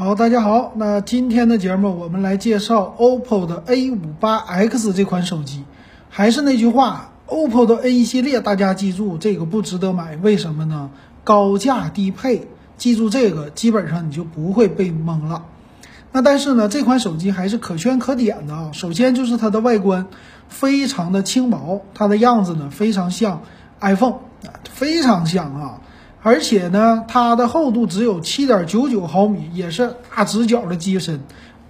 好，大家好，那今天的节目我们来介绍 OPPO 的 A58X 这款手机。还是那句话，OPPO 的 A 系列大家记住这个不值得买，为什么呢？高价低配，记住这个，基本上你就不会被蒙了。那但是呢，这款手机还是可圈可点的啊。首先就是它的外观非常的轻薄，它的样子呢非常像 iPhone 啊，非常像啊。而且呢，它的厚度只有七点九九毫米，也是大直角的机身。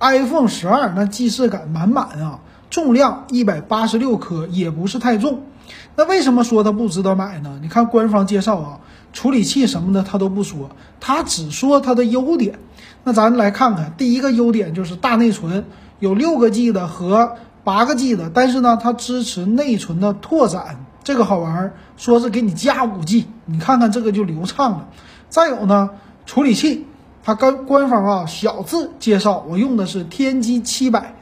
iPhone 十二那既视感满满啊，重量一百八十六克，也不是太重。那为什么说它不值得买呢？你看官方介绍啊，处理器什么的它都不说，它只说它的优点。那咱来看看，第一个优点就是大内存，有六个 G 的和八个 G 的，但是呢，它支持内存的拓展。这个好玩儿，说是给你加五 G，你看看这个就流畅了。再有呢，处理器，它跟官方啊小字介绍，我用的是天玑七百，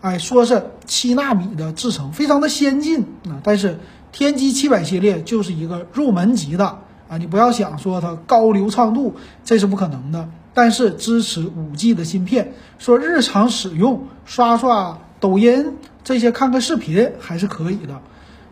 哎，说是七纳米的制程，非常的先进啊。但是天玑七百系列就是一个入门级的啊，你不要想说它高流畅度，这是不可能的。但是支持五 G 的芯片，说日常使用刷刷抖音这些看看视频还是可以的。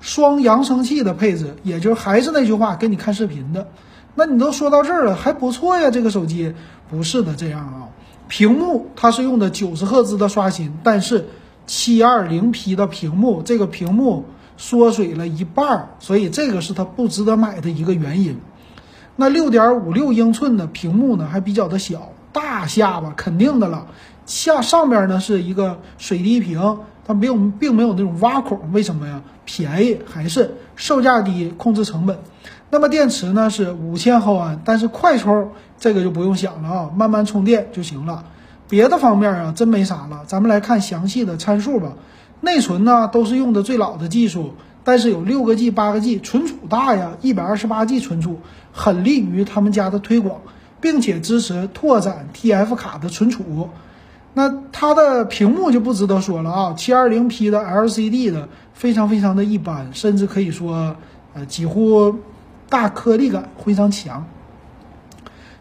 双扬声器的配置，也就还是那句话，给你看视频的。那你都说到这儿了，还不错呀。这个手机不是的，这样啊，屏幕它是用的九十赫兹的刷新，但是七二零 P 的屏幕，这个屏幕缩水了一半儿，所以这个是它不值得买的一个原因。那六点五六英寸的屏幕呢，还比较的小，大下巴肯定的了。下上边呢是一个水滴屏。它没有，并没有那种挖孔，为什么呀？便宜还是售价低，控制成本。那么电池呢是五千毫安，但是快充这个就不用想了啊，慢慢充电就行了。别的方面啊，真没啥了。咱们来看详细的参数吧。内存呢都是用的最老的技术，但是有六个 G、八个 G，存储大呀，一百二十八 G 存储，很利于他们家的推广，并且支持拓展 TF 卡的存储。那它的屏幕就不值得说了啊，七二零 P 的 LCD 的非常非常的一般，甚至可以说，呃，几乎大颗粒感非常强。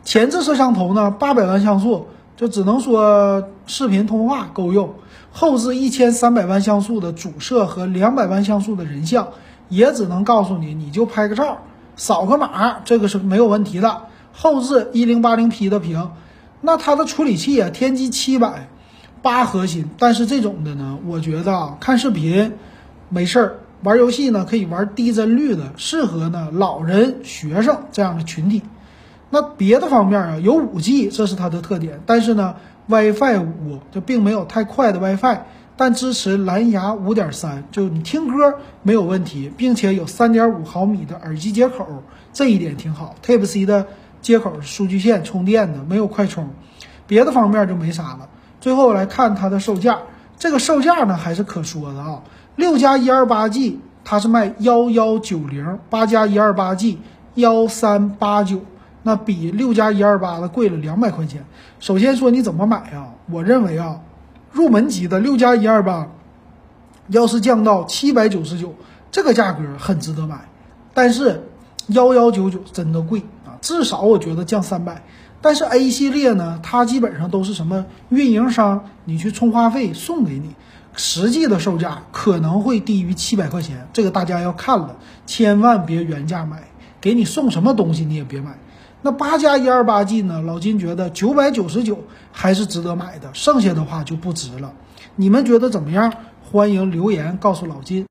前置摄像头呢，八百万像素，就只能说视频通话够用。后置一千三百万像素的主摄和两百万像素的人像，也只能告诉你，你就拍个照，扫个码，这个是没有问题的。后置一零八零 P 的屏。那它的处理器啊，天玑七百八核心，但是这种的呢，我觉得啊，看视频没事儿，玩游戏呢可以玩低帧率的，适合呢老人、学生这样的群体。那别的方面啊，有五 G，这是它的特点，但是呢，WiFi 五就并没有太快的 WiFi，但支持蓝牙五点三，就你听歌没有问题，并且有三点五毫米的耳机接口，这一点挺好。Type C 的。接口数据线充电的没有快充，别的方面就没啥了。最后来看它的售价，这个售价呢还是可说的啊。六加一二八 G 它是卖幺幺九零，八加一二八 G 幺三八九，那比六加一二八的贵了两百块钱。首先说你怎么买啊？我认为啊，入门级的六加一二八，要是降到七百九十九，这个价格很值得买。但是幺幺九九真的贵。至少我觉得降三百，但是 A 系列呢，它基本上都是什么运营商你去充话费送给你，实际的售价可能会低于七百块钱，这个大家要看了，千万别原价买，给你送什么东西你也别买。那八加一二八 G 呢，老金觉得九百九十九还是值得买的，剩下的话就不值了。你们觉得怎么样？欢迎留言告诉老金。